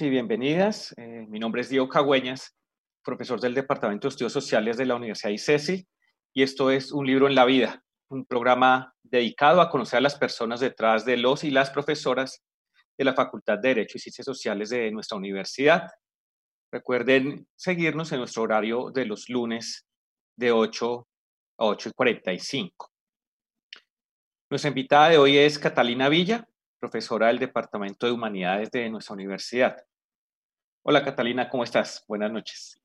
Y bienvenidas. Eh, mi nombre es Diego Cagüeñas, profesor del Departamento de Estudios Sociales de la Universidad ICESI, y esto es Un libro en la vida, un programa dedicado a conocer a las personas detrás de los y las profesoras de la Facultad de Derecho y Ciencias Sociales de nuestra universidad. Recuerden seguirnos en nuestro horario de los lunes de 8 a 8 y 45. Nuestra invitada de hoy es Catalina Villa, profesora del Departamento de Humanidades de nuestra universidad. Hola Catalina, ¿cómo estás? Buenas noches.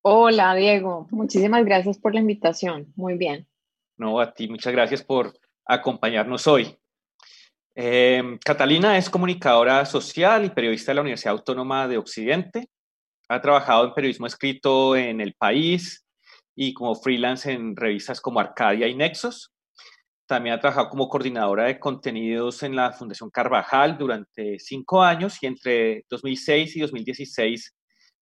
Hola Diego, muchísimas gracias por la invitación. Muy bien. No, a ti, muchas gracias por acompañarnos hoy. Em, Catalina es comunicadora social y periodista de la Universidad Autónoma de Occidente. Ha trabajado en periodismo escrito en El País y como freelance en revistas como Arcadia y Nexos. También ha trabajado como coordinadora de contenidos en la Fundación Carvajal durante cinco años y entre 2006 y 2016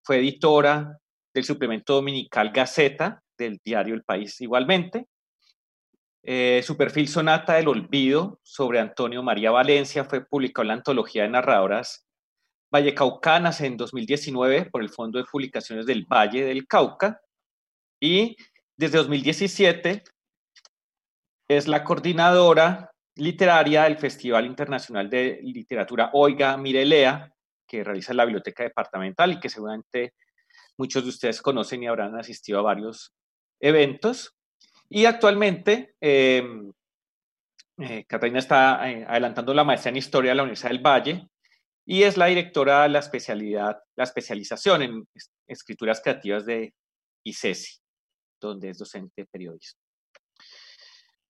fue editora del suplemento dominical Gaceta del diario El País igualmente. Eh, su perfil Sonata del Olvido sobre Antonio María Valencia fue publicado en la antología de narradoras Vallecaucanas en 2019 por el Fondo de Publicaciones del Valle del Cauca y desde 2017 es la coordinadora literaria del Festival Internacional de Literatura Oiga Mirelea, que realiza la Biblioteca Departamental y que seguramente muchos de ustedes conocen y habrán asistido a varios eventos. Y actualmente, em, eh, está eh, adelantando la maestría en Historia de la Universidad del Valle y es la directora de la especialidad, la especialización en escrituras creativas de ICESI, donde es docente periodista.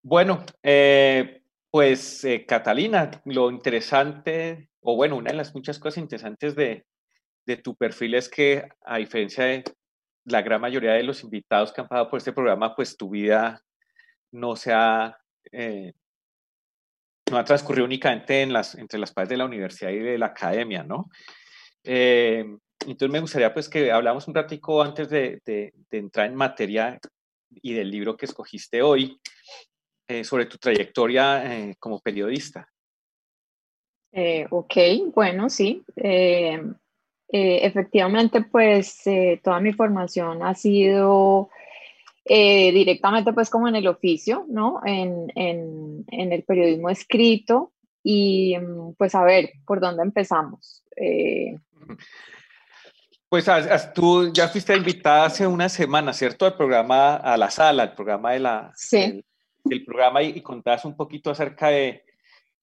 Bueno, eh, pues eh, Catalina, lo interesante, o bueno, una de las muchas cosas interesantes de, tu perfil es que a diferencia de la gran mayoría de los invitados que han pasado por este programa, pues tu vida no se ha, eh, no ha transcurrido únicamente en las, entre las paredes de la universidad y de la academia, ¿no? entonces me gustaría pues que hablamos un ratico antes de, de, entrar en materia y del libro que escogiste hoy, eh, sobre tu trayectoria eh, como periodista. Eh, ok, bueno, sí. efectivamente, pues toda mi formación ha sido directamente pues como en el oficio, ¿no? En, en, en, el periodismo escrito y mm, pues a ver, ¿por dónde empezamos? Pues tú ya fuiste invitada hace una semana, ¿cierto? Al programa A la Sala, el programa de la, sí del programa y, contabas un poquito acerca de,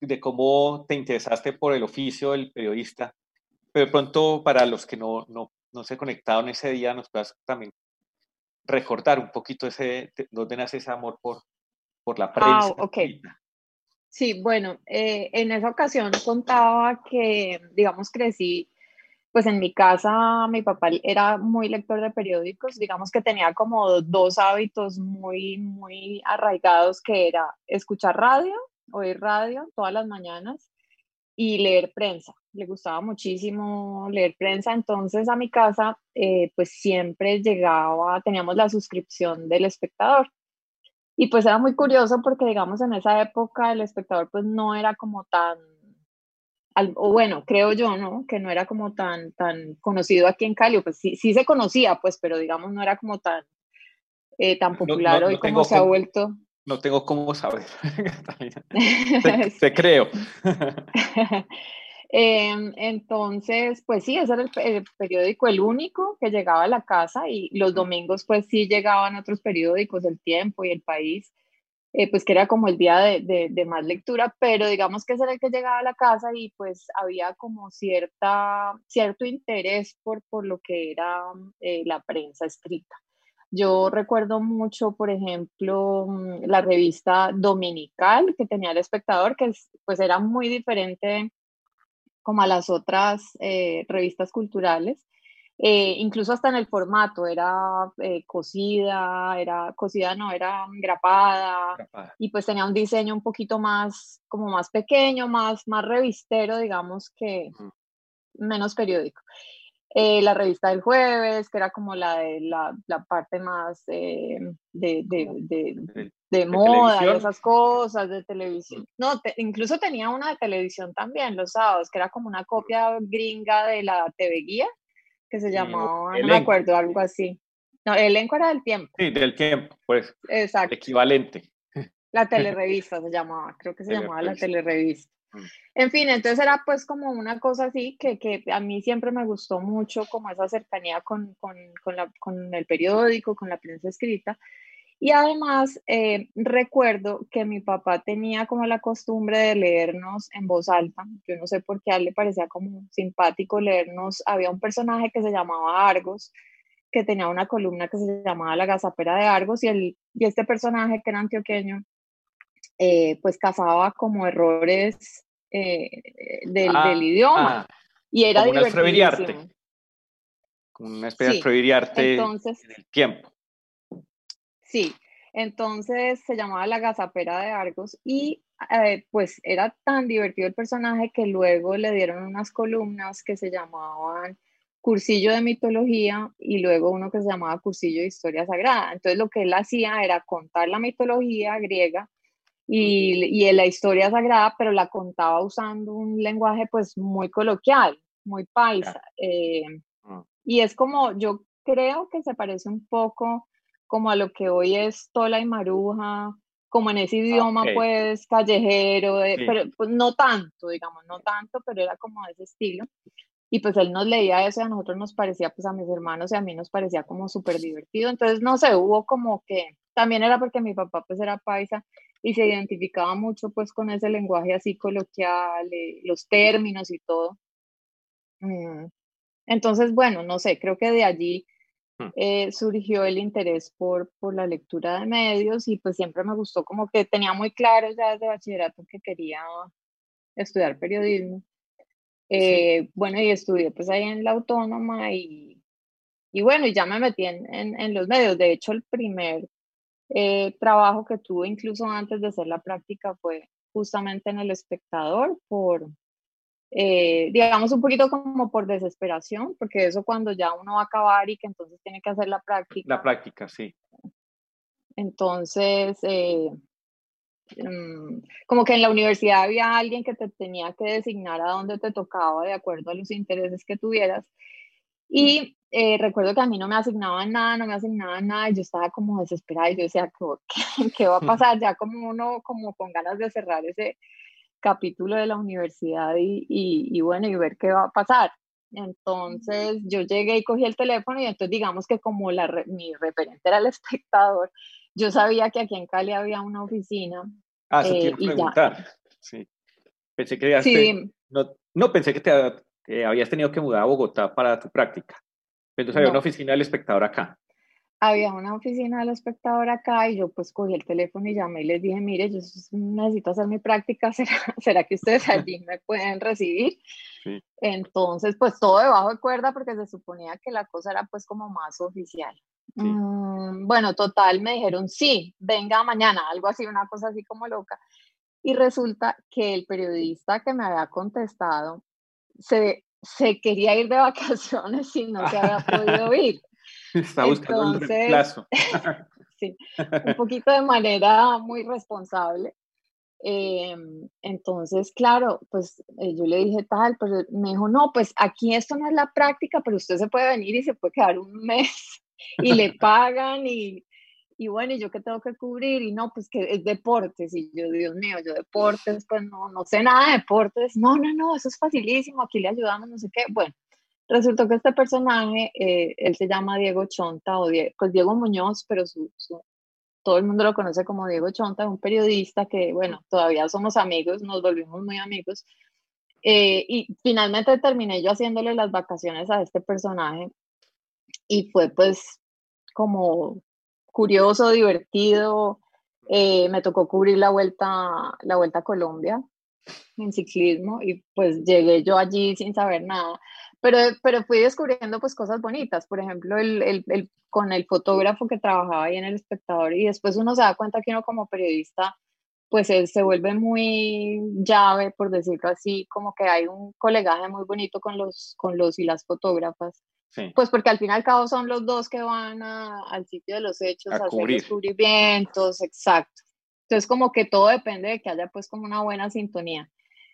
de, cómo te interesaste por el oficio del periodista. Pero de pronto, para los que no, no, no se conectaron ese día, nos puedas también recordar un poquito ese, dónde nace ese amor por, por la prensa. Ah, ok. Sí, bueno, eh, en esa ocasión contaba que, digamos, crecí pues en mi casa mi papá era muy lector de periódicos, digamos que tenía como dos hábitos muy, muy arraigados, que era escuchar radio, oír radio todas las mañanas y leer prensa. Le gustaba muchísimo leer prensa, entonces a mi casa eh, pues siempre llegaba, teníamos la suscripción del espectador. Y pues era muy curioso porque digamos en esa época el espectador pues no era como tan o bueno, creo yo, ¿no? Que no era como tan, tan conocido aquí en Cali, pues sí, sí se conocía, pues, pero digamos no era como tan, eh, tan popular hoy como se ha vuelto. No tengo cómo saber. te, creo. Em, entonces, pues sí, ese era el, periódico el único que llegaba a la casa y los domingos pues sí llegaban otros periódicos, El Tiempo y El País, eh, pues que era como el día de, de, más lectura, pero digamos que ese era el que llegaba a la casa y pues había como cierta, cierto interés por, por lo que era eh, la prensa escrita. Yo recuerdo mucho, por ejemplo, mm, la revista dominical que tenía el espectador, que pues era muy diferente como a las otras eh, revistas culturales. Eh, incluso hasta en el formato, era eh, cocida, era cocida, no, era grapada, y pues tenía un diseño un poquito más, como más pequeño, más, más revistero, digamos que menos periódico. eh, la revista del jueves, que era como la de la, la parte más eh, de, de, de, moda y esas cosas, de televisión. No, incluso tenía una de televisión también los sábados, que era como una copia gringa de la TV Guía, que se llamaba, no me acuerdo, algo así. No, el elenco era del tiempo. Sí, del tiempo, pues. Exacto. equivalente. La telerevista se llamaba, creo que se llamaba la telerevista. Mm. En fin, entonces era pues como una cosa así que, que a mí siempre me gustó mucho, como esa cercanía con, con, con, la, con el periódico, con la prensa escrita. Y además eh, recuerdo que mi papá tenía como la costumbre de leernos en voz alta. Yo no sé por qué a él le parecía como simpático leernos. Había un personaje que se llamaba Argos, que tenía una columna que se llamaba La Gazapera de Argos y, el, y este personaje que era antioqueño eh, pues cazaba como errores eh, del, ah, idioma. Ah, y era. Como una especie de entonces, en el tiempo. Sí, entonces se llamaba La Gazapera de Argos y eh, pues era tan divertido el personaje que luego le dieron unas columnas que se llamaban Cursillo de Mitología y luego uno que se llamaba Cursillo de Historia Sagrada. Entonces lo que él hacía era contar la mitología griega y, y la historia sagrada, pero la contaba usando un lenguaje pues muy coloquial, muy paisa. Eh, ah. y es como, yo creo que se parece un poco como a lo que hoy es Tola y Maruja, como en ese idioma pues callejero, pero pues no tanto, digamos, no tanto, pero era como de ese estilo. Y pues él nos leía eso y a nosotros nos parecía, pues a mis hermanos y a mí nos parecía como súper divertido. Entonces, no sé, hubo como que, también era porque mi papá pues era paisa y se identificaba mucho pues con ese lenguaje así coloquial, eh, los términos y todo. Mm. Entonces, bueno, no sé, creo que de allí. Eh, surgió el interés por, por la lectura de medios y pues siempre me gustó como que tenía muy claro ya desde bachillerato que quería estudiar periodismo. Eh, bueno, y estudié pues ahí en la autónoma y, y bueno, y ya me metí en, en, en los medios. De hecho, el primer eh, trabajo que tuve incluso antes de hacer la práctica fue justamente en el espectador por, eh, digamos, un poquito como por desesperación, porque eso cuando ya uno va a acabar y que entonces tiene que hacer la práctica. La práctica, sí. Entonces, eh, mm, como que en la universidad había alguien que te tenía que designar a dónde te tocaba de acuerdo a los intereses que tuvieras. Y eh, recuerdo que a mí no me asignaban nada, no me asignaban nada, y yo estaba como desesperada y yo decía, ¿qué, qué va a pasar? Ya como uno, como con ganas de cerrar ese capítulo de la universidad y, y, bueno, y ver qué va a pasar. Entonces yo llegué y cogí el teléfono y entonces digamos que como la, mi referente era el espectador, yo sabía que aquí en Cali había una oficina. Ah, eso eh, preguntar. Sí. Pensé que sí. no, no, pensé que te, habías tenido que mudar a Bogotá para tu práctica. Entonces había una oficina del espectador acá. Había una oficina del espectador acá y yo pues cogí el teléfono y llamé y les dije, mire, yo necesito hacer mi práctica, ¿será, ¿será que ustedes allí me pueden recibir? Entonces pues todo debajo de cuerda porque se suponía que la cosa era pues como más oficial. Mm, bueno, total, me dijeron, sí, venga mañana, algo así, una cosa así como loca. Y resulta que el periodista que me había contestado se se quería ir de vacaciones y no se había podido ir. Está buscando el reemplazo. sí, un poquito de manera muy responsable. Em, entonces, claro, pues eh, yo le dije tal, pero me dijo, no, pues aquí esto no es la práctica, pero usted se puede venir y se puede quedar un mes y le pagan y, y bueno, ¿y yo qué tengo que cubrir? Y no, pues que es deportes. Y yo, Dios mío, yo deportes, pues no, no sé nada de deportes. No, no, no, eso es facilísimo, aquí le ayudamos, no sé qué. Bueno, resultó que este personaje, eh, él se llama Diego Chonta, o Diego, pues Diego Muñoz, pero su, todo el mundo lo conoce como Diego Chonta, un periodista que, bueno, todavía somos amigos, nos volvimos muy amigos. Eh, y finalmente terminé yo haciéndole las vacaciones a este personaje y fue pues como curioso, divertido. Eh, me tocó cubrir la vuelta, la vuelta a Colombia en ciclismo y pues llegué yo allí sin saber nada. Pero, pero fui descubriendo pues cosas bonitas, por ejemplo, el, el, el, con el fotógrafo que trabajaba ahí en El Espectador y después uno se da cuenta que uno como periodista pues se vuelve muy llave, por decirlo así, como que hay un colegaje muy bonito con los, con los y las fotógrafas. Pues porque al fin y al cabo son los dos que van al sitio de los hechos a, hacer descubrimientos, exacto. Entonces como que todo depende de que haya pues como una buena sintonía.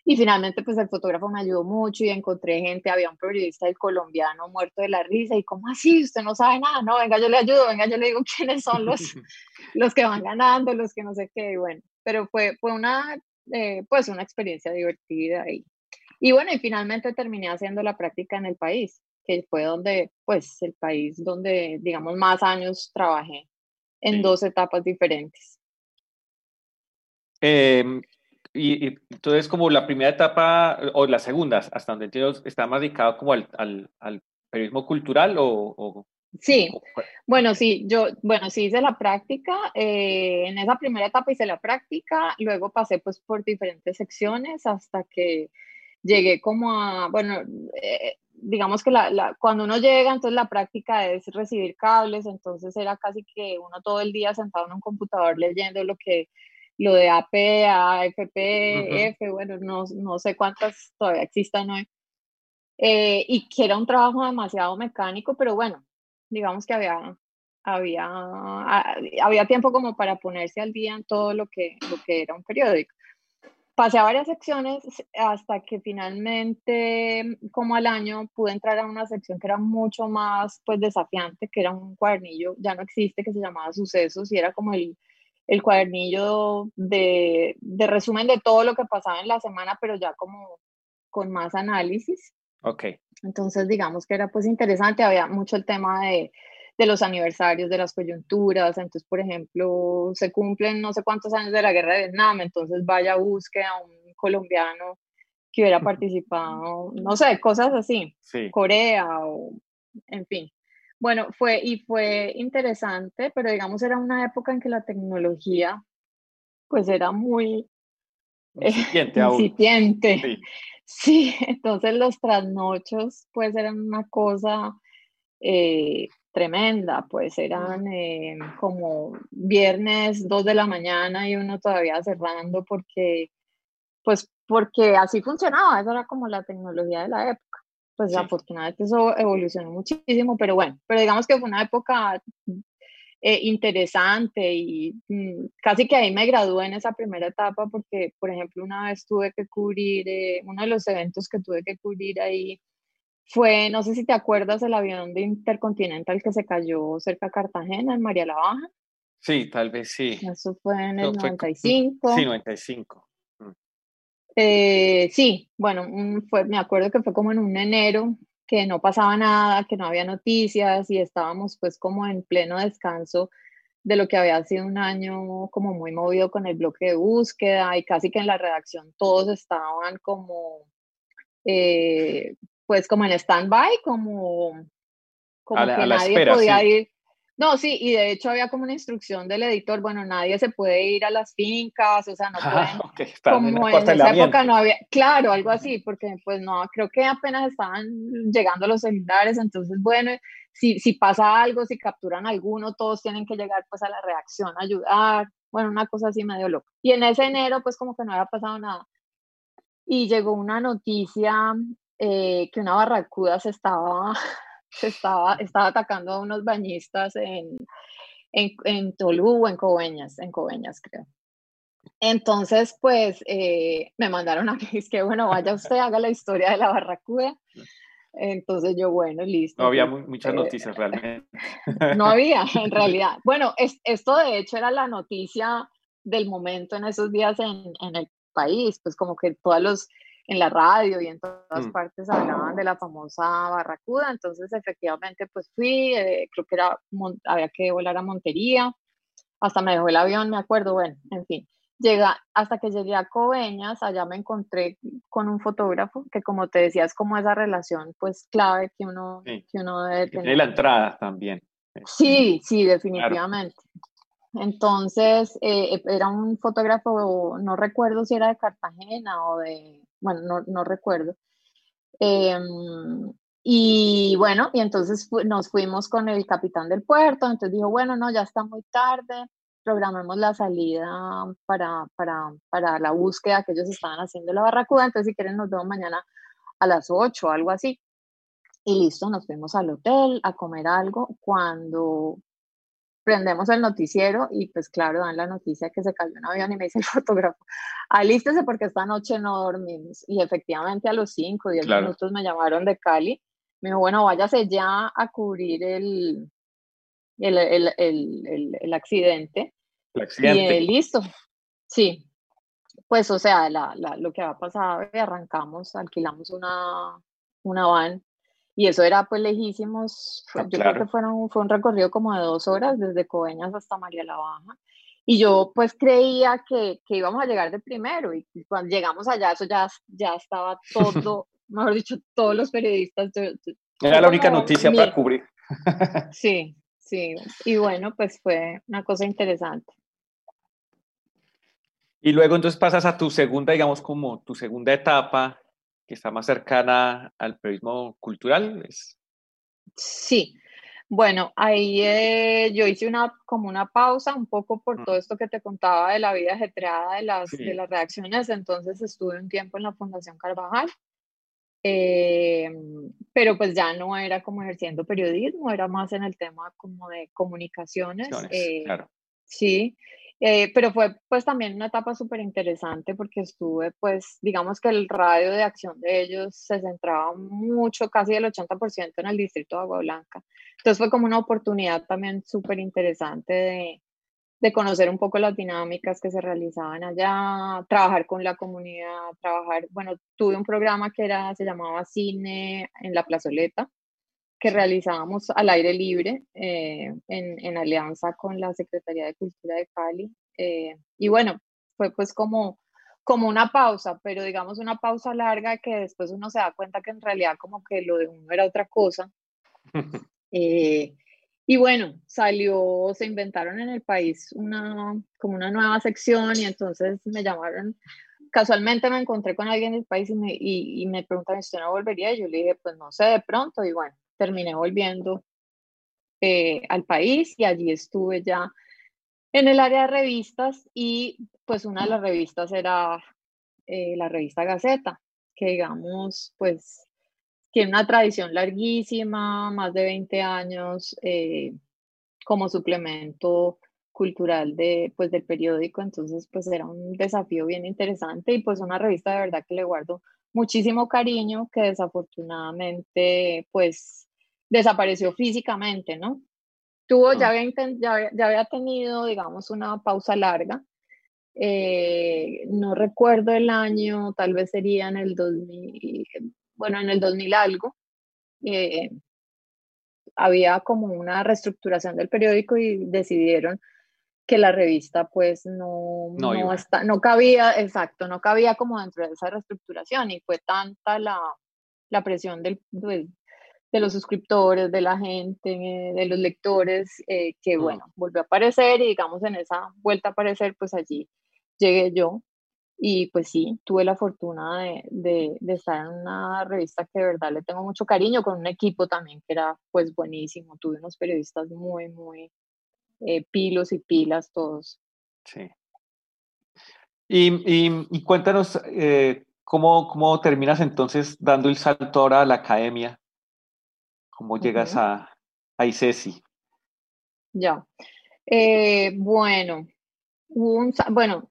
Y finalmente, pues el fotógrafo me ayudó mucho y encontré gente, había un periodista del colombiano muerto de la risa y como así, usted no sabe nada, no, venga, yo le ayudo, venga, yo le digo quiénes son los, los que van ganando, los que no sé qué, y bueno, pero fue, fue una, eh, pues una experiencia divertida y, y bueno, y finalmente terminé haciendo la práctica en el país, que fue donde, pues el país donde, digamos, más años trabajé en dos etapas diferentes. Eh, y, entonces, como la primera etapa, o la segunda, hasta donde entiendo, está más dedicado como al, al, al periodismo cultural o, Sí, bueno, sí, yo, bueno, sí hice la práctica, eh, en esa primera etapa hice la práctica, luego pasé pues por diferentes secciones hasta que llegué como a, bueno, eh, digamos que la, la, cuando uno llega, entonces la práctica es recibir cables, entonces era casi que uno todo el día sentado en un computador leyendo lo que lo de AP, AFP, F, bueno, no, no, sé cuántas todavía existan hoy. Eh, y que era un trabajo demasiado mecánico, pero bueno, digamos que había, había, había tiempo como para ponerse al día en todo lo que, lo que era un periódico. Pasé a varias secciones hasta que finalmente, como al año, pude entrar a una sección que era mucho más pues desafiante, que era un cuadernillo, ya no existe, que se llamaba Sucesos y era como el, el cuadernillo de, de, resumen de todo lo que pasaba en la semana, pero ya como con más análisis. Ok. Entonces, digamos que era pues interesante, había mucho el tema de, de los aniversarios, de las coyunturas, entonces, por ejemplo, se cumplen no sé cuántos años de la guerra de Vietnam, entonces vaya, busque a un colombiano que hubiera participado, no sé, cosas así, sí. Corea o, en fin. Bueno, fue y fue interesante, pero digamos era una época en que la tecnología pues era muy incipiente. incipiente. Sí. entonces los trasnochos pues eran una cosa eh, tremenda, pues eran eh, como viernes, dos de la mañana y uno todavía cerrando porque pues porque así funcionaba, esa era como la tecnología de la época pues afortunadamente eso evolucionó muchísimo, pero bueno, pero digamos que fue una época eh, interesante y mm, casi que ahí me gradué en esa primera etapa porque, por ejemplo, una vez tuve que cubrir, eh, uno de los eventos que tuve que cubrir ahí fue, no sé si te acuerdas, el avión de Intercontinental que se cayó cerca de Cartagena, en María la Baja. Sí, tal vez sí. Eso fue en el 95. sí, 95. Eh, sí, bueno, fue, me acuerdo que fue como en un enero que no pasaba nada, que no había noticias y estábamos pues como en pleno descanso de lo que había sido un año como muy movido con el bloque de búsqueda y casi que en la redacción todos estaban como eh, pues como en stand-by, como, como que nadie podía ir no, sí, y de hecho había como una instrucción del editor, bueno, nadie se puede ir a las fincas, o sea, no ah, pueden, como en, esa época no había, claro, algo así, porque pues no, creo que apenas estaban llegando los celulares, entonces, bueno, si, si pasa algo, si capturan alguno, todos tienen que llegar pues a la reacción, a ayudar, bueno, una cosa así medio loca. Y en ese enero, pues como que no había pasado nada. Y llegó una noticia eh, que una barracuda se estaba estaba, estaba atacando a unos bañistas en, en, en Tolú o en Coveñas, en Coveñas creo. Entonces, pues eh, me mandaron a que es que, bueno, vaya usted, haga la historia de la barracuda. Entonces yo, bueno, listo. No había pues, muchas eh, noticias realmente. No había, en realidad. Bueno, es, esto de hecho era la noticia del momento en esos días en, en el país, pues como que todos los en la radio y en todas mm. partes hablaban de la famosa barracuda, entonces efectivamente pues fui, eh, creo que era, había que volar a Montería, hasta me dejó el avión, me acuerdo, bueno, en fin. Llega, hasta que llegué a Coveñas, allá me encontré con un fotógrafo que como te decía es como esa relación pues clave que uno, que uno debe tener. Tiene la entrada también. Sí, sí, definitivamente. Entonces, eh, era un fotógrafo, no recuerdo si era de Cartagena o de, bueno, no, no recuerdo. Em, y bueno, y entonces nos fuimos con el capitán del puerto, entonces dijo, bueno, no, ya está muy tarde, programemos la salida para, para, para la búsqueda que ellos estaban haciendo la barracuda, entonces si quieren nos vemos mañana a las 8 o algo así. Y listo, nos fuimos al hotel a comer algo. Cuando prendemos el noticiero y pues claro, dan la noticia que se cayó un avión y me dice el fotógrafo, alístese porque esta noche no dormimos. Y efectivamente a los 5 o 10 minutos me llamaron de Cali. Me dijo, bueno, váyase ya a cubrir el, el, el, el, el accidente. El accidente. Y listo. Sí. Pues o sea, la, la, lo que había pasado, arrancamos, alquilamos una, una van y eso era pues lejísimos, ah, yo creo que fueron, fue un recorrido como de dos horas desde Coveñas hasta María la Baja. Y yo pues creía que, que íbamos a llegar de primero y cuando llegamos allá eso ya, ya estaba todo, mejor dicho, todos los periodistas. era la única noticia para cubrir. sí, sí. Y bueno, pues fue una cosa interesante. Y luego entonces pasas a tu segunda, digamos, como tu segunda etapa que está más cercana al periodismo cultural. Sí, bueno, ahí eh, yo hice una como una pausa un poco por todo esto que te contaba de la vida ajetreada de las, de las reacciones, entonces estuve un tiempo en la Fundación Carvajal, eh, pero pues ya no era como ejerciendo periodismo, era más en el tema como de comunicaciones. Eh, claro. Sí, eh, pero fue pues también una etapa súper interesante porque estuve pues digamos que el radio de acción de ellos se centraba mucho, casi el 80% en el distrito de Agua Blanca. Entonces fue como una oportunidad también súper interesante de, de conocer un poco las dinámicas que se realizaban allá, trabajar con la comunidad, trabajar, bueno, tuve un programa que era, se llamaba Cine en la Plazoleta, que realizábamos al aire libre eh, en, en, alianza con la Secretaría de Cultura de Cali. Eh, y bueno, fue pues como, como una pausa, pero digamos una pausa larga que después uno se da cuenta que en realidad como que lo de uno era otra cosa. Eh, y bueno, salió, se inventaron en el país una, como una nueva sección y entonces me llamaron casualmente me encontré con alguien del país y me, y, y me preguntan, ¿usted no volvería? Y yo le dije, pues no sé, de pronto. Y bueno, terminé volviendo eh, al país y allí estuve ya en el área de revistas y pues una de las revistas era eh, la revista Gaceta, que digamos pues tiene una tradición larguísima, más de 20 años eh, como suplemento cultural de, pues, del periódico, entonces pues era un desafío bien interesante y pues una revista de verdad que le guardo muchísimo cariño que desafortunadamente pues desapareció físicamente, ¿no? Tuvo, ya, había, ya, había tenido, digamos, una pausa larga. Eh, no recuerdo el año, tal vez sería en el 2000, bueno, en el 2000 algo. Eh, había como una reestructuración del periódico y decidieron que la revista pues no, no, está, no cabía, exacto, no cabía como dentro de esa reestructuración y fue tanta la, la presión del, pues, de los suscriptores, de la gente, eh, de los lectores, eh, que bueno, volvió a aparecer y digamos en esa vuelta a aparecer, pues allí llegué yo y pues sí, tuve la fortuna de, de, estar en una revista que de verdad le tengo mucho cariño, con un equipo también que era pues buenísimo, tuve unos periodistas muy, muy eh, pilos y pilas todos. Sí. Y, y, y cuéntanos, ¿cómo, ¿cómo terminas entonces dando el salto ahora a la academia? ¿Cómo llegas a, a ICESI? Ya. Eh, bueno, bueno,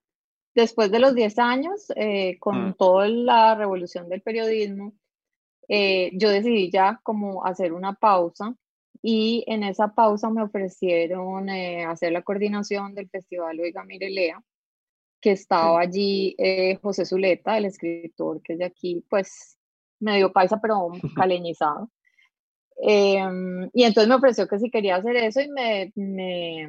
después de los 10 años, eh, con mm. toda la revolución del periodismo, eh, yo decidí ya como hacer una pausa y en esa pausa me ofrecieron hacer la coordinación del Festival Oiga Mirelea, que estaba allí José Zuleta, el escritor que es de aquí, pues medio paisa pero caleñizado. Em, y entonces me ofreció que si quería hacer eso y me, me,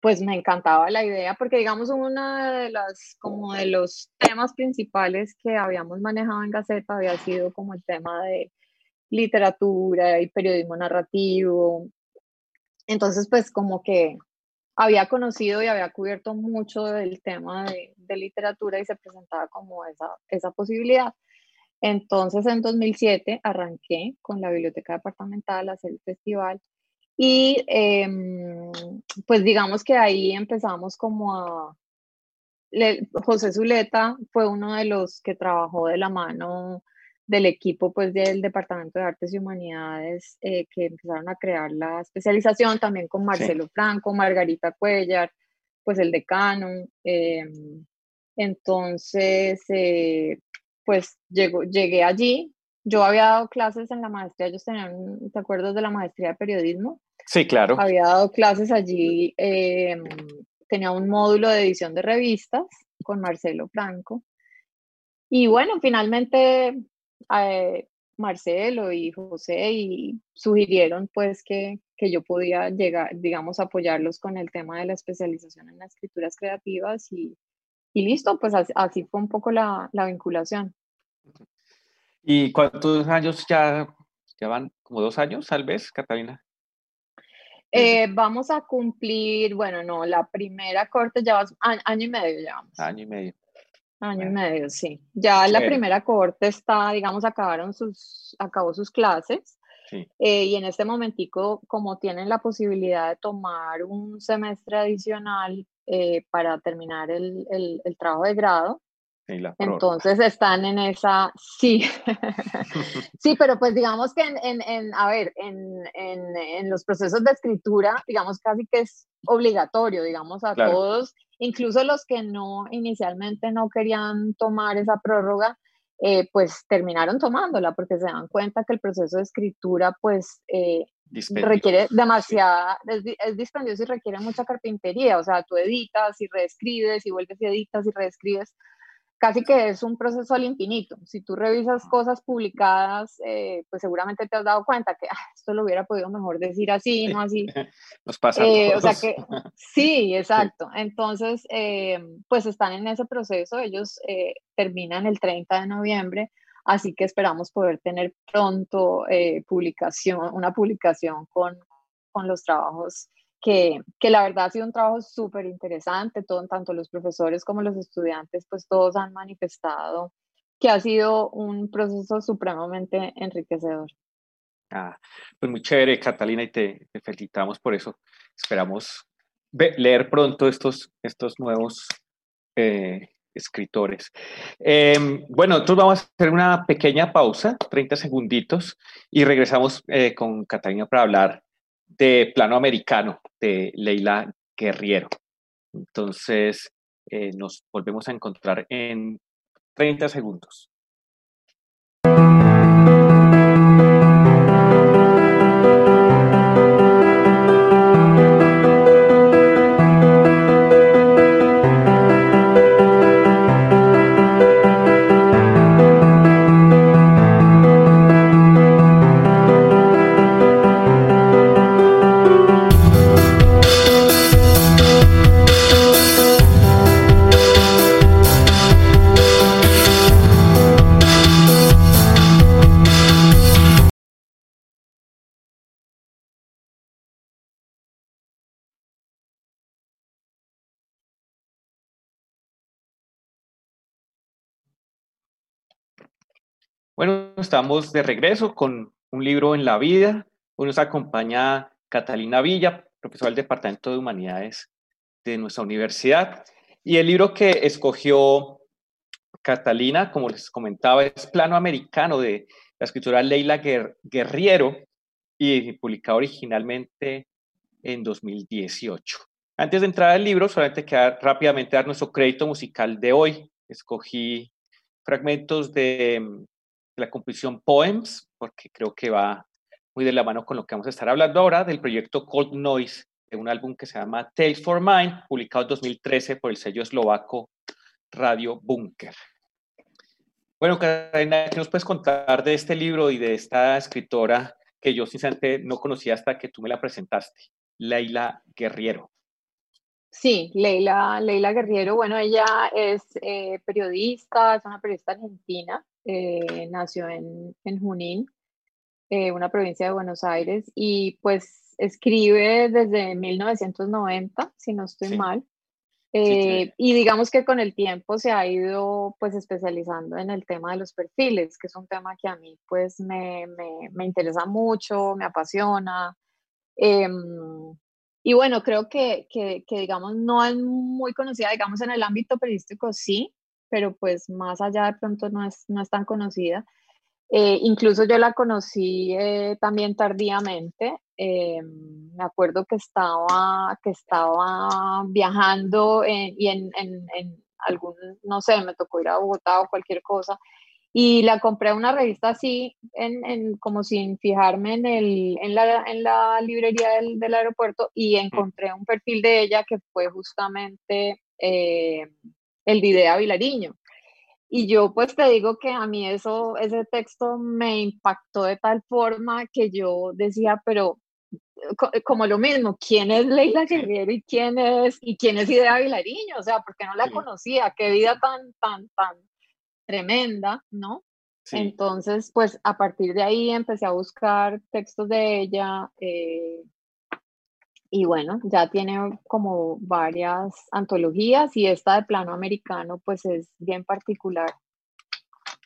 pues me encantaba la idea porque digamos una de las como de los temas principales que habíamos manejado en Gaceta había sido como el tema de literatura y periodismo narrativo. Entonces pues como que había conocido y había cubierto mucho del tema de, de literatura y se presentaba como esa, esa posibilidad. Entonces, en 2007 arranqué con la biblioteca departamental a hacer el festival y em, pues digamos que ahí empezamos como a... José Zuleta fue uno de los que trabajó de la mano del equipo pues del Departamento de Artes y Humanidades eh, que empezaron a crear la especialización también con Marcelo Franco, Margarita Cuellar, pues el decano. Em, entonces, eh, pues llegó, llegué allí. Yo había dado clases en la maestría, ellos tenían, ¿te acuerdas de la maestría de periodismo? Sí, claro. Había dado clases allí, em, tenía un módulo de edición de revistas con Marcelo Franco. Y bueno, finalmente eh, Marcelo y José y sugirieron pues que, que, yo podía llegar, digamos, apoyarlos con el tema de la especialización en las escrituras creativas y, y listo, pues así, fue un poco la, la, vinculación. ¿Y cuántos años ya, ya van? ¿Como dos años tal vez, Catalina? Eh, vamos a cumplir, bueno, no, la primera corte ya va, año y medio ya vamos. Año y medio. Año y medio, sí. Ya la primera corte está, digamos, acabaron sus, acabó sus clases. Eh, y en este momentico, como tienen la posibilidad de tomar un semestre adicional eh, para terminar el, el, el, trabajo de grado, entonces están en esa, sí, sí, pero pues digamos que en, en, a ver, en, en, los procesos de escritura, digamos casi que es obligatorio, digamos, a todos, incluso los que no inicialmente no querían tomar esa prórroga, eh, pues terminaron tomándola porque se dan cuenta que el proceso de escritura pues eh, requiere demasiada, es, es, dispendioso y requiere mucha carpintería, o sea, tú editas y reescribes y vuelves y editas y reescribes casi que es un proceso al infinito. Si tú revisas cosas publicadas, eh, pues seguramente te has dado cuenta que ah, esto lo hubiera podido mejor decir así, no así. Nos pasa. Eh, o sea que sí, exacto. Entonces, eh, pues están en ese proceso. Ellos terminan el 30 de noviembre, así que esperamos poder tener pronto publicación, una publicación con, con los trabajos que, que, la verdad ha sido un trabajo súper interesante, tanto los profesores como los estudiantes, pues todos han manifestado que ha sido un proceso supremamente enriquecedor. Ah, pues muy chévere, Catalina, y te, felicitamos por eso. Esperamos leer pronto estos, estos nuevos eh, escritores. Em, bueno, nosotros vamos a hacer una pequeña pausa, 30 segunditos, y regresamos eh, con Catalina para hablar de plano americano de Leila Guerriero. Entonces, eh, nos volvemos a encontrar en 30 segundos. Bueno, estamos de regreso con un libro en la vida. Hoy nos acompaña Catalina Villa, profesora del Departamento de Humanidades de nuestra universidad. Y el libro que escogió Catalina, como les comentaba, es Plano Americano de la escritora Leila Guerriero y publicado originalmente en 2018. Antes de entrar al libro, solamente queda rápidamente dar nuestro crédito musical de hoy. Escogí fragmentos de la composición Poems, porque creo que va muy de la mano con lo que vamos a estar hablando ahora, del proyecto Cold Noise, de un álbum que se llama Tales for Mind, publicado en 2013 por el sello eslovaco Radio Bunker. Bueno, Karina, ¿qué nos puedes contar de este libro y de esta escritora que yo sinceramente no conocía hasta que tú me la presentaste, Leila Guerriero? Sí, Leila, Leila Guerriero, bueno, ella es eh, periodista, es una periodista argentina, eh, nació en, en Junín, eh, una provincia de Buenos Aires, y pues escribe desde 1990, si no estoy mal. Eh, y digamos que con el tiempo se ha ido pues especializando en el tema de los perfiles, que es un tema que a mí pues me, me, me interesa mucho, me apasiona. Em, y bueno, creo que, que, que, digamos, no es muy conocida, digamos, en el ámbito periodístico sí, pero pues más allá de pronto no es, no es tan conocida. Eh, incluso yo la conocí eh, también tardíamente. Eh, me acuerdo que estaba, que estaba viajando y en, en, en, algún, no sé, me tocó ir a Bogotá o cualquier cosa. Y la compré una revista así, en, en, como sin fijarme en, el, en, la, en la librería del, del, aeropuerto y encontré un perfil de ella que fue justamente el de Idea Vilariño. Y yo pues te digo que a mí eso, ese texto me impactó de tal forma que yo decía, pero como lo mismo, ¿quién es Leila Guerrero y quién es, y quién es Idea Vilariño? O sea, porque no la conocía, qué vida tan, tan, tan tremenda, ¿no? Entonces, pues a partir de ahí empecé a buscar textos de ella, eh, y bueno, ya tiene como varias antologías y esta de plano americano pues es bien particular.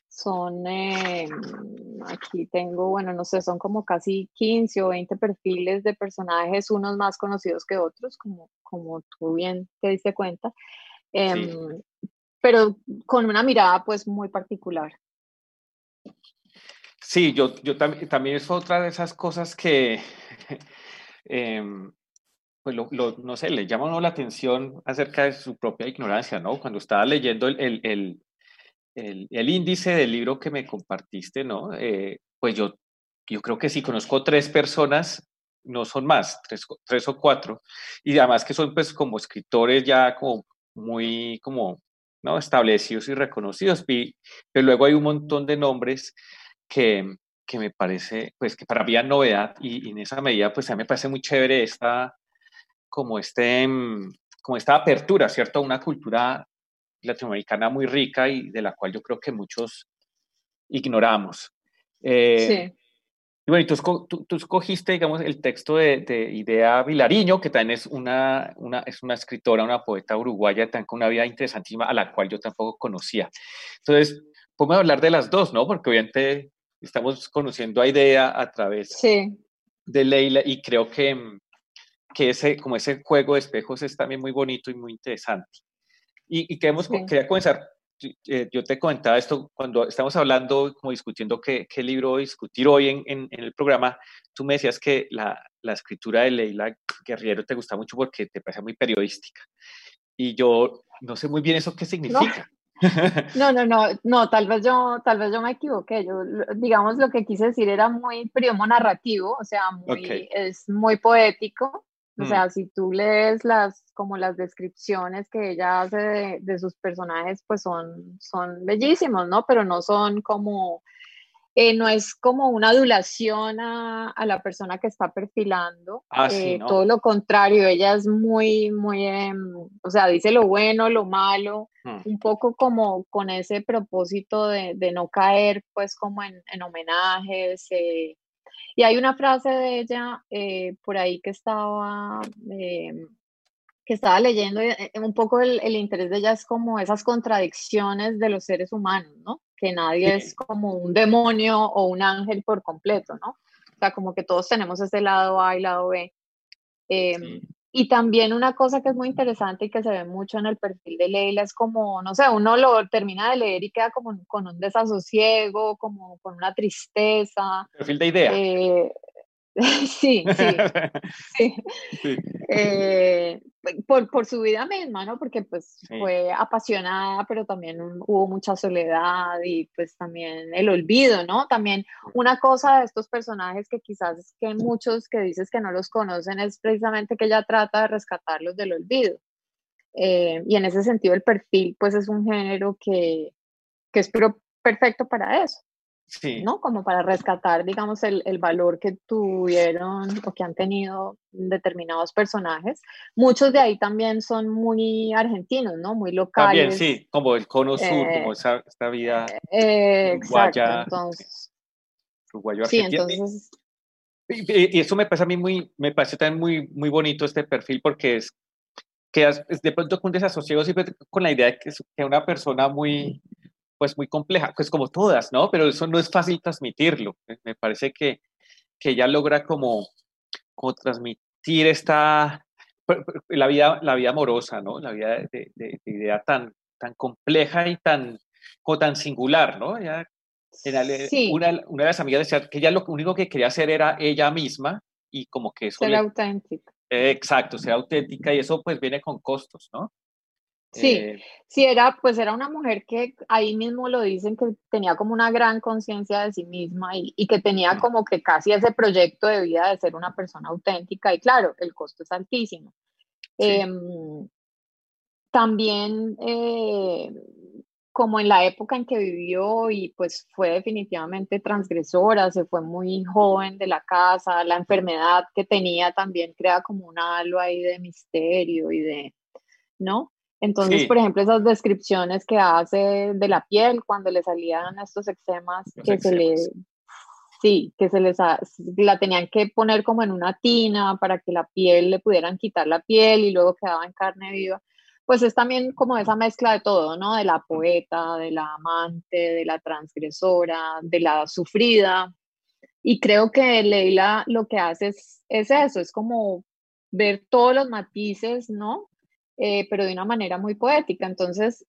Son, eh, aquí tengo, bueno, no sé, son como casi 15 o 20 perfiles de personajes, unos más conocidos que otros, como, como tú bien te diste cuenta, em, pero con una mirada pues muy particular. Sí, yo, yo también, también es otra de esas cosas que... eh, pues lo, no sé, le llama la atención acerca de su propia ignorancia, ¿no? Cuando estaba leyendo el, el, el, el índice del libro que me compartiste, ¿no? Eh, pues yo, yo creo que sí conozco tres personas, no son más, tres, tres o cuatro, y además que son pues como escritores ya como muy como ¿no? establecidos y reconocidos, pero luego hay un montón de nombres que, que me parece, pues que para mí es novedad y, y, en esa medida pues a me parece muy chévere esta, como, este, mm, como esta apertura, ¿cierto? A una cultura latinoamericana muy rica y de la cual yo creo que muchos ignoramos. Eh, sí. Y bueno, tú, tú, escogiste, digamos, el texto de, de, Idea Vilariño, que también es una, una, es una escritora, una poeta uruguaya, tan con una vida interesantísima, a la cual yo tampoco conocía. Entonces, podemos hablar de las dos, ¿no? Porque obviamente estamos conociendo a Idea a través sí. de Leila y creo que, mm, que ese, como ese juego de espejos es también muy bonito y muy interesante. Y, y queremos, quería comenzar, eh, yo te comentaba esto cuando estamos hablando, como discutiendo qué, qué libro discutir hoy en, en, el programa, tú me decías que la, la, escritura de Leila Guerriero te gusta mucho porque te parece muy periodística. Y yo no sé muy bien eso qué significa. No. No, no, no, tal vez yo, tal vez yo me equivoqué. Yo, digamos, lo que quise decir era muy periodismo narrativo, o sea, muy, es muy poético. O mm. sea, si tú lees las, como las descripciones que ella hace de, de, sus personajes, pues son, son bellísimos, ¿no? Pero no son como, eh, no es como una adulación a, a, la persona que está perfilando. Ah, sí, eh, ¿no? Todo lo contrario, ella es muy, muy, eh, o sea, dice lo bueno, lo malo, mm. un poco como con ese propósito de, de no caer, pues, como en, en homenajes. Eh, y hay una frase de ella eh, por ahí que estaba, eh, que estaba leyendo, eh, un poco el, el, interés de ella es como esas contradicciones de los seres humanos, ¿no? Que nadie es como un demonio o un ángel por completo, ¿no? O sea, como que todos tenemos ese lado A y lado B. Sí. Y también una cosa que es muy interesante y que se ve mucho en el perfil de Leila es como, no sé, uno lo termina de leer y queda como con un desasosiego, como con una tristeza. Perfil de idea. Eh, sí, sí, sí. sí. Eh, por, por, su vida misma, ¿no? Porque pues sí. fue apasionada, pero también hubo mucha soledad y pues también el olvido, ¿no? También una cosa de estos personajes que quizás es que muchos que dices que no los conocen es precisamente que ella trata de rescatarlos del olvido. Eh, y en ese sentido el perfil pues es un género que, que es perfecto para eso. Sí. ¿no? Como para rescatar, digamos, el, el, valor que tuvieron o que han tenido determinados personajes. Muchos de ahí también son muy argentinos, ¿no? Muy locales. También, sí, como el cono sur, eh, como esa, esta vida eh, uruguaya. Exacto, entonces. Uruguayo sí, entonces. Y, y, eso me parece a mí muy, me parece también muy, muy bonito este perfil porque es que es de pronto con desasosiego siempre con la idea de que es que una persona muy, pues muy compleja, pues como todas, ¿no? Pero eso no es fácil transmitirlo. Me parece que, que ella logra como, como transmitir esta, la vida, la vida amorosa, ¿no? La vida de, idea tan, tan compleja y tan, como tan singular, ¿no? una, una, de las amigas decía que ella lo único que quería hacer era ella misma y como que eso... Ser auténtica. exacto, ser auténtica y eso pues viene con costos, ¿no? Sí, eh, sí, era, pues era una mujer que ahí mismo lo dicen que tenía como una gran conciencia de sí misma y, y, que tenía como que casi ese proyecto de vida de ser una persona auténtica y claro, el costo es altísimo. Em, también eh, como en la época en que vivió y pues fue definitivamente transgresora, se fue muy joven de la casa, la enfermedad que tenía también crea como un halo ahí de misterio y de, ¿no? Entonces, por ejemplo, esas descripciones que hace de la piel cuando le salían estos eczemas que se le sí, que se les la tenían que poner como en una tina para que la piel le pudieran quitar la piel y luego quedaba en carne viva. Pues es también como esa mezcla de todo, ¿no? De la poeta, de la amante, de la transgresora, de la sufrida. Y creo que Leila lo que hace es, es eso, es como ver todos los matices, ¿no? Eh, pero de una manera muy poética. Entonces,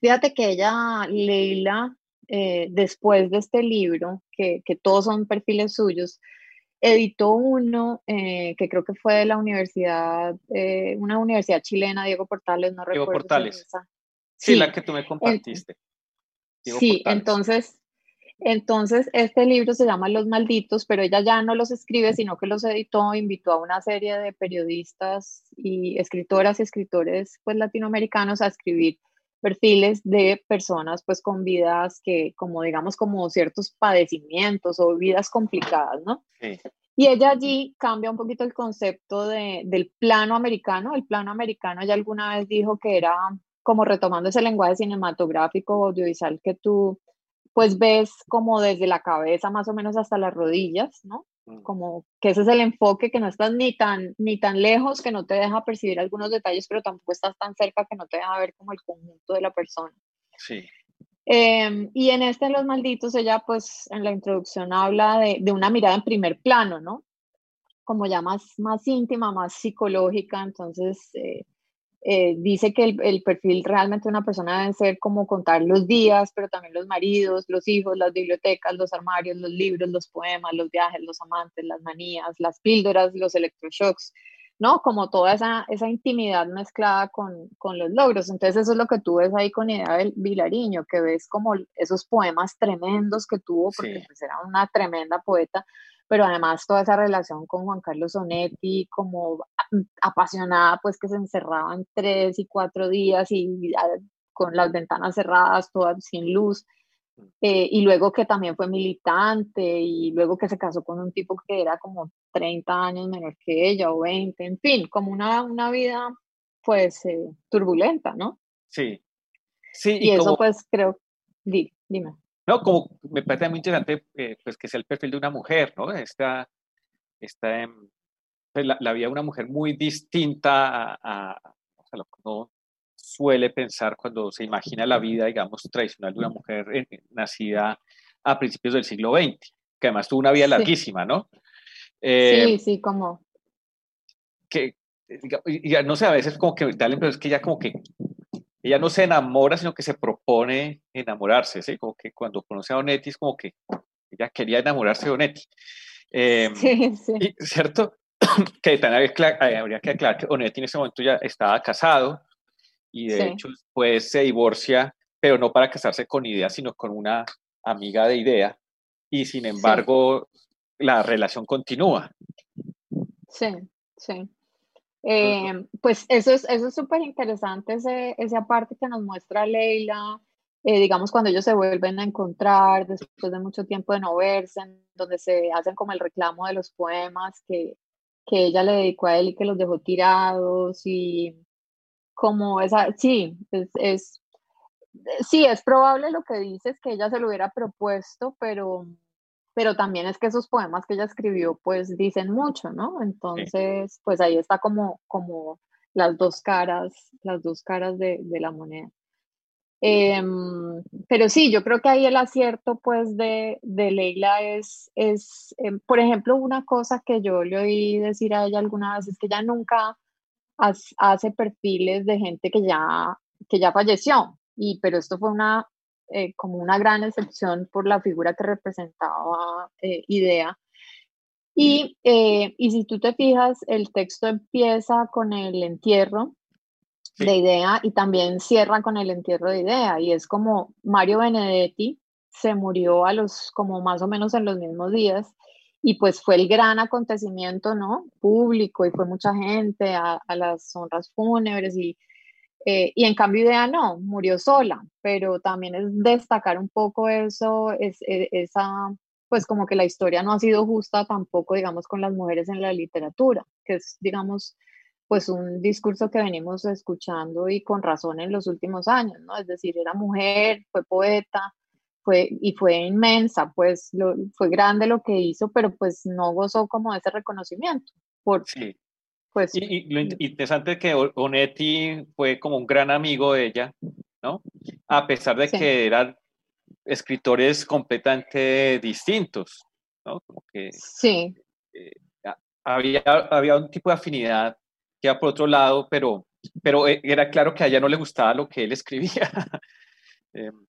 fíjate que ella, Leila, eh, después de este libro, que, que, todos son perfiles suyos, editó uno eh, que creo que fue de la universidad, una universidad chilena, Diego Portales, no Diego Portales. Sí, la que tú me compartiste. sí, entonces entonces, este libro se llama Los Malditos, pero ella ya no los escribe, sino que los editó, invitó a una serie de periodistas y escritoras y escritores pues, latinoamericanos a escribir perfiles de personas pues con vidas que, como digamos, como ciertos padecimientos o vidas complicadas, ¿no? Y ella allí cambia un poquito el concepto de, del plano americano. El plano americano ella alguna vez dijo que era como retomando ese lenguaje cinematográfico audiovisual que tú pues ves como desde la cabeza más o menos hasta las rodillas, ¿no? Mm. Como que ese es el enfoque, que no estás ni tan, ni tan lejos que no te deja percibir algunos detalles, pero tampoco estás tan cerca que no te deja ver como el conjunto de la persona. Sí. Em, y en este Los Malditos, ella pues en la introducción habla de, de, una mirada en primer plano, ¿no? Como ya más, más íntima, más psicológica, entonces eh, eh, dice que el, perfil realmente de una persona debe ser como contar los días, pero también los maridos, los hijos, las bibliotecas, los armarios, los libros, los poemas, los viajes, los amantes, las manías, las píldoras, los electroshocks, ¿no? Como toda esa, esa intimidad mezclada con, con, los logros. Entonces eso es lo que tú ves ahí con Idea del Vilariño, que ves como esos poemas tremendos que tuvo, porque pues era una tremenda poeta, pero además toda esa relación con Juan Carlos Sonetti, como apasionada, pues que se encerraba en tres y cuatro días y con las ventanas cerradas, todas sin luz. Mm. Eh, y luego que también fue militante y luego que se casó con un tipo que era como 30 años menor que ella o 20, en fin, como una, una vida pues eh, turbulenta, ¿no? Sí. sí y, eso pues creo, dime. No, como me parece muy interesante, eh, pues que sea el perfil de una mujer, ¿no? Esta, esta pues, la, vida de una mujer muy distinta a, lo que uno suele pensar cuando se imagina la vida, digamos, tradicional de una mujer nacida a principios del siglo XX, que además tuvo una vida larguísima, ¿no? sí, eh, sí, como. Que, ya no sé, a veces como que da la impresión es que ella como que ella no se enamora, sino que se propone enamorarse, ¿sí? Como que cuando conoce a Onetti es como que ella quería enamorarse de Onetti. Em, sí, sí. ¿Cierto? que también eh, habría que aclarar que Onetti en ese momento ya estaba casado y de hecho pues se divorcia, pero no para casarse con Idea, sino con una amiga de Idea y sin embargo la relación continúa. Sí, sí. Eh, pues eso es eso es súper interesante, ese, esa parte que nos muestra Leila, eh, digamos cuando ellos se vuelven a encontrar después de mucho tiempo de no verse, donde se hacen como el reclamo de los poemas que, que ella le dedicó a él y que los dejó tirados y como esa, sí, es, es, sí, es probable lo que dices que ella se lo hubiera propuesto, pero pero también es que esos poemas que ella escribió pues dicen mucho, ¿no? Entonces, pues ahí está como, como las dos caras, las dos caras de, de la moneda. Em, pero sí, yo creo que ahí el acierto pues de, de Leila es, es em, por ejemplo, una cosa que yo le oí decir a ella alguna vez es que ella nunca hace perfiles de gente que ya, que ya falleció, y, pero esto fue una, eh, como una gran excepción por la figura que representaba eh, Idea. Y, eh, y si tú te fijas, el texto empieza con el entierro de Idea y también cierra con el entierro de Idea, y es como Mario Benedetti se murió a los, como más o menos en los mismos días, y pues fue el gran acontecimiento, ¿no? Público y fue mucha gente a, las honras fúnebres y, eh, y en cambio Idea no, murió sola, pero también es destacar un poco eso, es, e, esa, pues como que la historia no ha sido justa tampoco, digamos, con las mujeres en la literatura, que es, digamos, pues un discurso que venimos escuchando y con razón en los últimos años, ¿no? Es decir, era mujer, fue poeta, fue, y fue inmensa, pues fue grande lo que hizo, pero pues no gozó como ese reconocimiento. Por, sí. Pues, y, lo interesante es que Onetti fue como un gran amigo de ella, ¿no? A pesar de que eran escritores completamente distintos, ¿no? Como que sí. Eh, había, había un tipo de afinidad que por otro lado, pero, pero eh, era claro que a ella no le gustaba lo que él escribía. Em,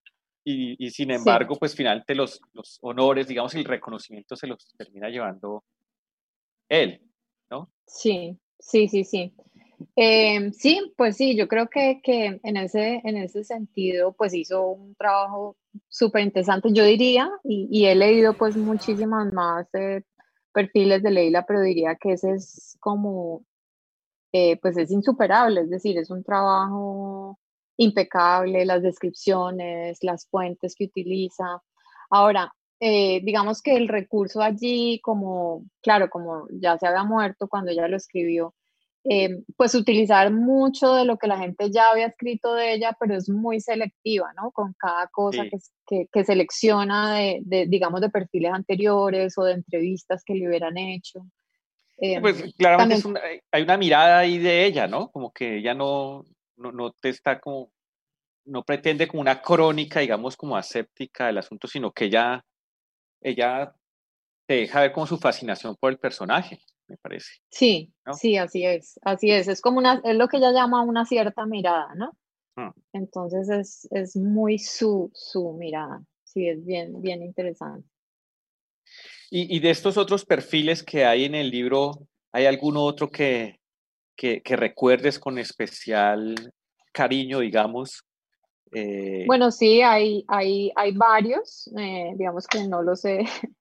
y, sin embargo, pues finalmente los, los honores, digamos, el reconocimiento se los termina llevando él, ¿no? Sí, sí, sí, sí. Em, sí, pues sí, yo creo que, que, en, ese, en ese sentido, pues hizo un trabajo súper interesante, yo diría, y, y, he leído pues muchísimas más eh, perfiles de Leila, pero diría que ese es como, eh, pues es insuperable, es decir, es un trabajo impecable, las descripciones, las fuentes que utiliza. Ahora, eh, digamos que el recurso allí, como, claro, como ya se había muerto cuando ella lo escribió, eh, pues utilizar mucho de lo que la gente ya había escrito de ella, pero es muy selectiva, ¿no? Con cada cosa que, que, selecciona de, de, digamos, de perfiles anteriores o de entrevistas que le hubieran hecho. Pues claramente hay una mirada ahí de ella, ¿no? Como que ella no, no, no te está como, no pretende como una crónica, digamos, como aséptica del asunto, sino que ella, ella te deja ver como su fascinación por el personaje, me parece. Sí, sí, así es, así es, es como una, es lo que ella llama una cierta mirada, ¿no? Mm. Entonces es, es muy su, su mirada, sí, es bien, bien interesante. Y, y, de estos otros perfiles que hay en el libro, ¿hay alguno otro que, que, recuerdes con especial cariño, digamos? Eh, bueno, sí, hay, hay, hay varios, eh, digamos que no los he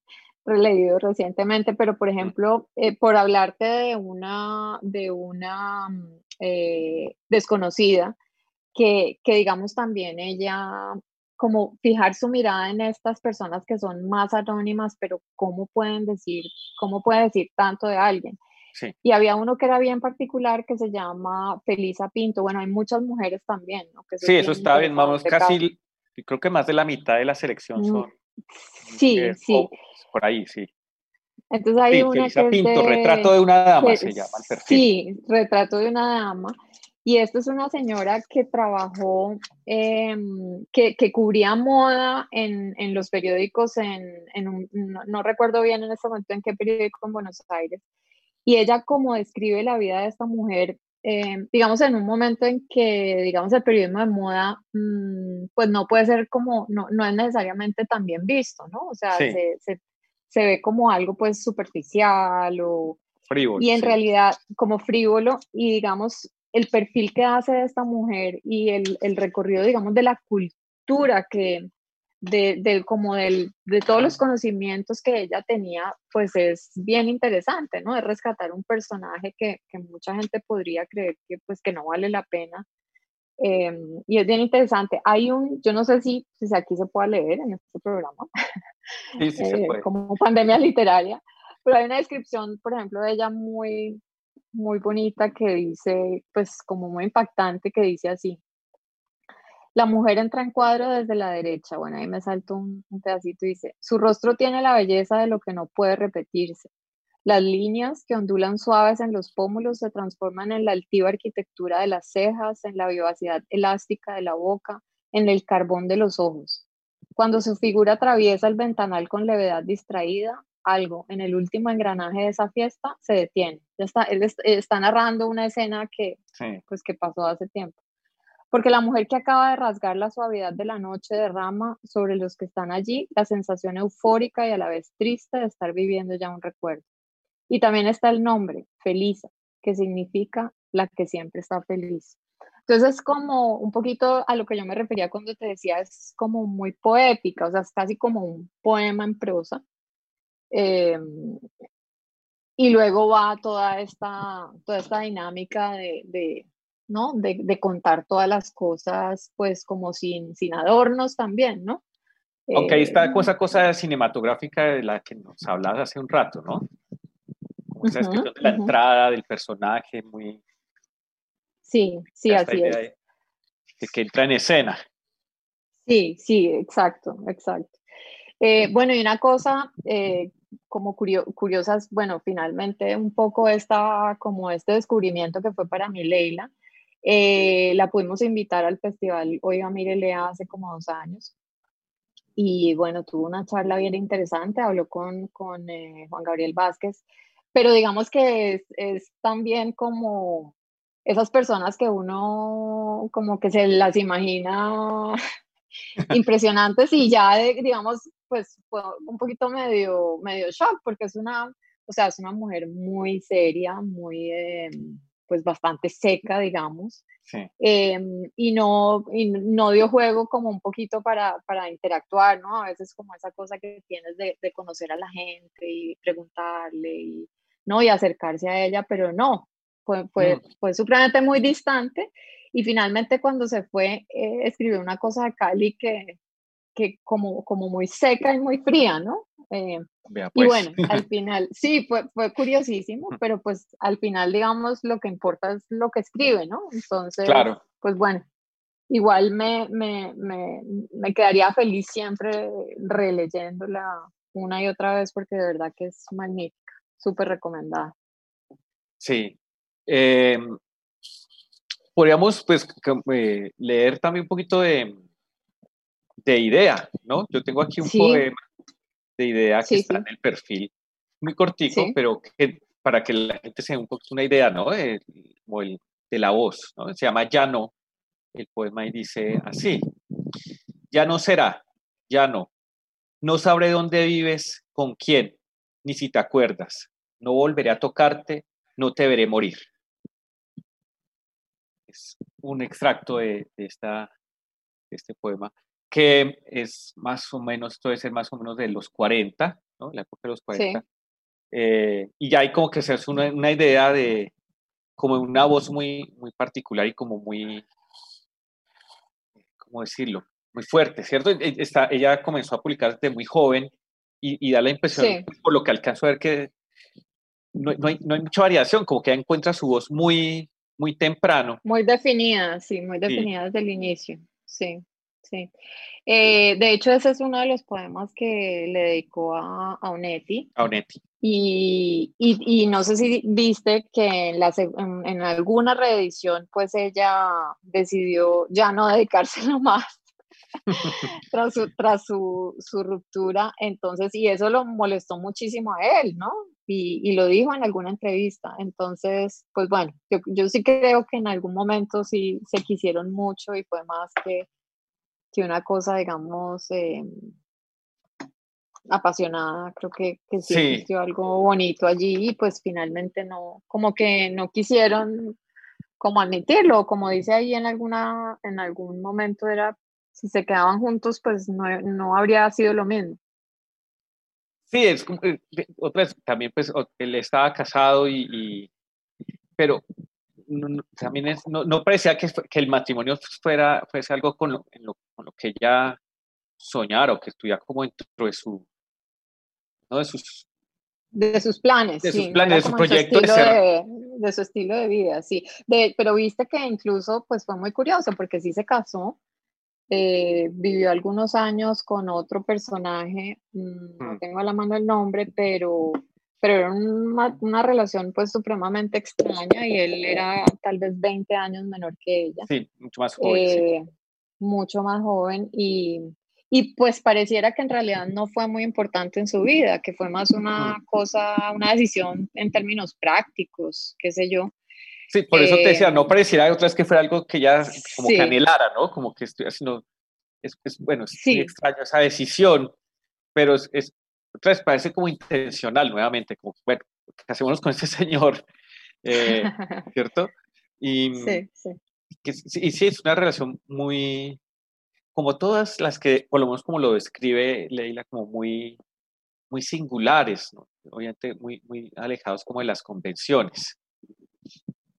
releído recientemente, pero por ejemplo, eh, por hablarte de una, de una desconocida, que, que digamos también ella como fijar su mirada en estas personas que son más anónimas, pero cómo pueden decir, cómo puede decir tanto de alguien. Y había uno que era bien particular que se llama Felisa Pinto. Bueno, hay muchas mujeres también, ¿no? sí, eso está bien, vamos, casi, creo que más de la mitad de la selección mm, son. Sí, sí. Por ahí, sí. Entonces hay una Felisa Pinto, retrato de una dama se llama el perfil. Sí, retrato de una dama. Y esta es una señora que trabajó, em, que, que, cubría moda en, en los periódicos, en, en un, no, no, recuerdo bien en este momento en qué periódico en Buenos Aires, y ella como describe la vida de esta mujer, eh, digamos, en un momento en que, digamos, el periodismo de moda, mm, pues no puede ser como, no, no es necesariamente tan bien visto, ¿no? O sea, se, se, se, ve como algo pues superficial o... Frívolo. Y en realidad como frívolo y digamos, el perfil que hace de esta mujer y el, el recorrido, digamos, de la cultura que, de, como del, de todos los conocimientos que ella tenía, pues es bien interesante, ¿no? Es rescatar un personaje que, que mucha gente podría creer que, pues, que no vale la pena. Em, y es bien interesante. Hay un, yo no sé si, si aquí se puede leer en este programa, sí, sí se eh, puede. como pandemia literaria, pero hay una descripción, por ejemplo, de ella muy, muy bonita que dice, pues como muy impactante, que dice así, la mujer entra en cuadro desde la derecha. Bueno, ahí me salto un, pedacito y dice, su rostro tiene la belleza de lo que no puede repetirse. Las líneas que ondulan suaves en los pómulos se transforman en la altiva arquitectura de las cejas, en la vivacidad elástica de la boca, en el carbón de los ojos. Cuando su figura atraviesa el ventanal con levedad distraída, algo en el último engranaje de esa fiesta se detiene. Ya está, él está narrando una escena que, pues, que pasó hace tiempo. Porque la mujer que acaba de rasgar la suavidad de la noche derrama sobre los que están allí la sensación eufórica y a la vez triste de estar viviendo ya un recuerdo. Y también está el nombre, Felisa, que significa la que siempre está feliz. Entonces es como un poquito a lo que yo me refería cuando te decía, es como muy poética, o sea, es casi como un poema en prosa. Em, y luego va toda esta, toda esta dinámica de, ¿no? De, contar todas las cosas, pues como sin, sin adornos también, ¿no? Aunque ahí está esa em, cosa cinematográfica de la que nos hablabas hace un rato, ¿no? Como esa descripción de la entrada del personaje, muy, Sí, sí, así es. De, que entra en escena. Sí, sí, exacto, exacto. Eh, bueno, y una cosa eh, como curiosas, bueno, finalmente un poco esta, como este descubrimiento que fue para mí Leila, eh, la pudimos invitar al festival Oiga, mire, lea hace como dos años. Y bueno, tuvo una charla bien interesante, habló con, con Juan Gabriel Vázquez, pero digamos que es, es también como esas personas que uno como que se las imagina impresionantes y ya, digamos, pues un poquito medio, medio shock porque es una, o sea, es una mujer muy seria, muy, eh, pues bastante seca, digamos, em, y, no, y no dio juego como un poquito para, para interactuar, ¿no? A veces como esa cosa que tienes de, de conocer a la gente y preguntarle y, ¿no? Y acercarse a ella, pero no, fue, fue, mm. fue supremamente muy distante y finalmente cuando se fue eh, escribió una cosa de Cali que, que como, como muy seca y muy fría, ¿no? Eh, y pues. bueno, al final, sí, fue, fue curiosísimo, pero pues al final, digamos, lo que importa es lo que escribe, ¿no? Entonces, claro. pues bueno, igual me, me, me, me quedaría feliz siempre releyéndola una y otra vez porque de verdad que es magnífica, súper recomendada. Sí, eh, podríamos pues eh, leer también un poquito de, de idea, ¿no? Yo tengo aquí un poema de idea que está en el perfil, muy cortico, pero que, para que la gente se dé un poquito una idea, ¿no? De, de la voz, ¿no? Se llama Ya no, el poema y dice así, ya no será, ya no, no sabré dónde vives, con quién, ni si te acuerdas, no volveré a tocarte, no te veré morir un extracto de, esta, este poema, que es más o menos, esto debe ser más o menos de los 40, ¿no? La época de los 40. Eh, y ya hay como que se hace una, una, idea de, como una voz muy, muy particular y como muy, ¿cómo decirlo? Muy fuerte, ¿cierto? E, está, ella comenzó a publicar desde muy joven y, da la impresión, por lo que alcanzo a ver, que no, no, hay, no, hay, mucha variación, como que ella encuentra su voz muy, muy temprano. Muy definida, sí, muy definida desde el inicio, sí, sí. Eh, de hecho, ese es uno de los poemas que le dedicó a, a Onetti. A Onetti. Y, y, y, no sé si viste que en, la, en, alguna reedición, pues ella decidió ya no dedicárselo más tras, su, tras su, su, ruptura. Entonces, y eso lo molestó muchísimo a él, ¿no? y, lo dijo en alguna entrevista. Entonces, pues bueno, yo, sí creo que en algún momento sí se quisieron mucho y fue más que, que una cosa, digamos, eh, apasionada. Creo que, que sí, existió algo bonito allí y pues finalmente no, como que no quisieron como admitirlo, como dice ahí en alguna, en algún momento era, si se quedaban juntos, pues no, no habría sido lo mismo. Sí, es como, eh, otra también pues él estaba casado y, pero también es, no, no parecía que, que, el matrimonio fuera, fuese algo con lo, con lo que ella soñara o que estuviera como dentro de su, ¿no? de sus de sus planes, de sus planes, de su proyecto de, de, su estilo de vida, sí. De, pero viste que incluso pues fue muy curioso porque sí se casó, eh, vivió algunos años con otro personaje, mm, no mm. tengo a la mano el nombre, pero, pero era una, una, relación pues supremamente extraña y él era tal vez 20 años menor que ella. Sí, mucho más joven. Eh, mucho más joven y, y pues pareciera que en realidad no fue muy importante en su vida, que fue más una cosa, una decisión en términos prácticos, qué sé yo. Sí, por eso te decía, no eh, pareciera otra vez que fuera algo que ya como que anhelara, ¿no? Como que estoy haciendo, es, es bueno, es muy extraño esa decisión, pero es, es, vez parece como intencional nuevamente, como, bueno, ¿qué hacemos con este señor? Eh, ¿Cierto? Y, sí, sí. y sí, es una relación muy, como todas las que, por lo menos como lo describe Leila, como muy, muy singulares, ¿no? obviamente muy, muy alejados como de las convenciones.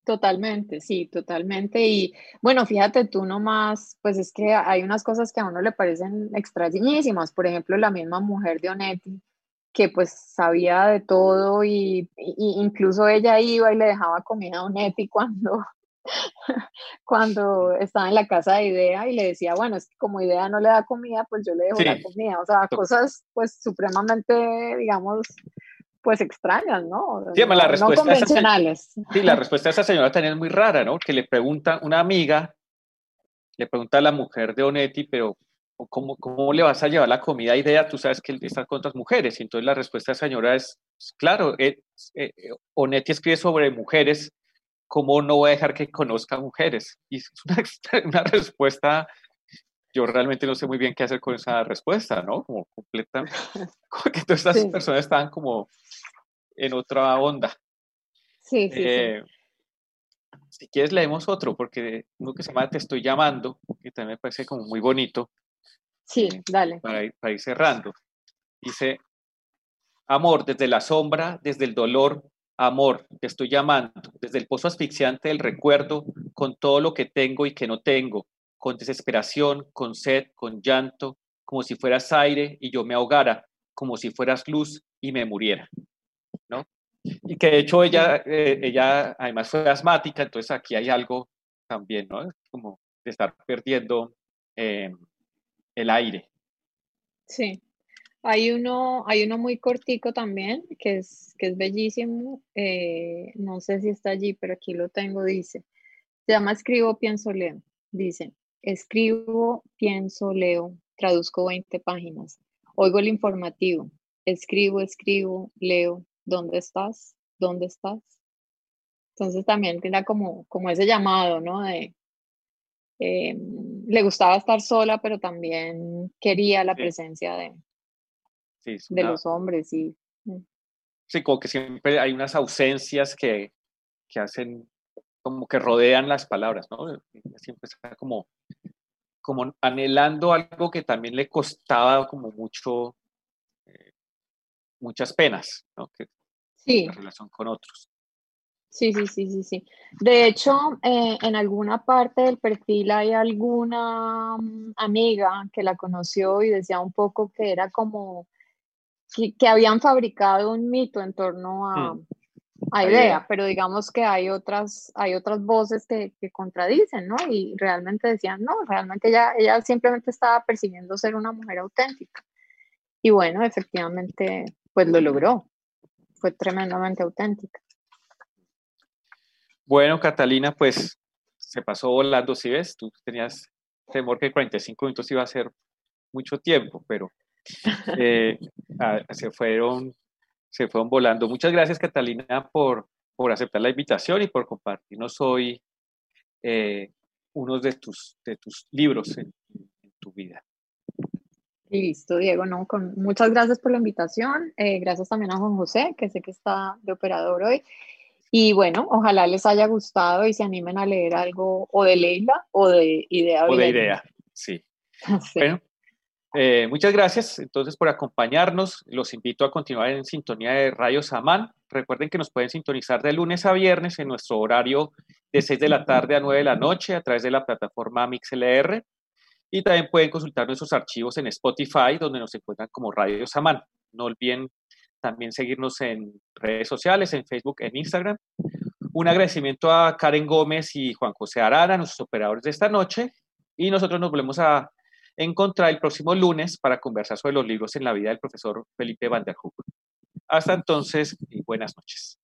Totalmente, sí, totalmente. Y bueno, fíjate tú nomás, pues es que hay unas cosas que a uno le parecen extrañísimas. Por ejemplo, la misma mujer de Onetti, que pues sabía de todo y, incluso ella iba y le dejaba comida a Onetti cuando, cuando estaba en la casa de Idea y le decía, bueno, es que como Idea no le da comida, pues yo le dejo la comida. O sea, cosas pues supremamente, digamos, pues extrañas, ¿no? Sí, no, la respuesta no convencionales. sí, la respuesta de esa señora también es muy rara, ¿no? Que le pregunta, una amiga, le pregunta a la mujer de Onetti, pero ¿cómo, cómo le vas a llevar la comida a Idea? Tú sabes que él está con otras mujeres. Y entonces la respuesta de esa señora es, pues, claro, eh, eh, Onetti escribe sobre mujeres ¿cómo no voy a dejar que conozca mujeres? Y es una, una, respuesta, yo realmente no sé muy bien qué hacer con esa respuesta, ¿no? Como completa, como que todas estas personas estaban como en otra onda. Sí, sí, eh, Si quieres leemos otro, porque uno que se llama Te estoy llamando, que también me parece como muy bonito. Sí, dale. Para ir cerrando. Dice, amor, desde la sombra, desde el dolor, Amor, te estoy llamando desde el pozo asfixiante del recuerdo, con todo lo que tengo y que no tengo, con desesperación, con sed, con llanto, como si fueras aire y yo me ahogara, como si fueras luz y me muriera. ¿no? Y que de hecho ella, eh, ella además fue asmática, entonces aquí hay algo también, ¿no? Como de estar perdiendo eh, el aire. Sí. Hay uno, hay uno muy cortico también, que es, que es bellísimo. Eh, no sé si está allí, pero aquí lo tengo, dice. Se llama Escribo, pienso, leo. Dice, escribo, pienso, leo, traduzco 20 páginas. Oigo el informativo. Escribo, escribo, leo. ¿Dónde estás? ¿Dónde estás? Entonces también tiene como, como ese llamado, ¿no? De, em, le gustaba estar sola, pero también quería la presencia de, de los hombres, sí. Mm. Sí, como que siempre hay unas ausencias que, que hacen, como que rodean las palabras, ¿no? Siempre está como, como anhelando algo que también le costaba como mucho, eh, muchas penas, ¿no? Que, sí. En relación con otros. Sí, sí, sí, sí, sí. De hecho, eh, en alguna parte del perfil hay alguna mm, amiga que la conoció y decía un poco que era como que, habían fabricado un mito en torno a, mm. a idea, pero digamos que hay otras, hay otras voces que, que, contradicen, ¿no? Y realmente decían, no, realmente ella, ella simplemente estaba persiguiendo ser una mujer auténtica. Y bueno, efectivamente, pues lo logró. Fue tremendamente auténtica. Bueno, Catalina, pues se pasó volando, si ves, tú tenías temor que 45 minutos iba a ser mucho tiempo, pero eh, se, fueron, se fueron volando. Muchas gracias, Catalina, por, por aceptar la invitación y por compartirnos hoy eh, unos de tus, de tus libros en, tu vida. Listo, Diego, no, con, muchas gracias por la invitación. Eh, gracias también a Juan José, que sé que está de operador hoy. Y bueno, ojalá les haya gustado y se animen a leer algo o de Leila o de Idea. O de Idea, sí. sí. Bueno, eh, muchas gracias entonces por acompañarnos. Los invito a continuar en sintonía de Radio Samán. Recuerden que nos pueden sintonizar de lunes a viernes en nuestro horario de 6 de la tarde a 9 de la noche a través de la plataforma MixLR. Y también pueden consultar nuestros archivos en Spotify, donde nos encuentran como Radio Samán. No olviden también seguirnos en redes sociales, en Facebook, en Instagram. Un agradecimiento a Karen Gómez y Juan José Arana, nuestros operadores de esta noche. Y nosotros nos volvemos a encontrar el próximo lunes para conversar sobre los libros en la vida del profesor Felipe Van der. Hasta entonces y buenas noches.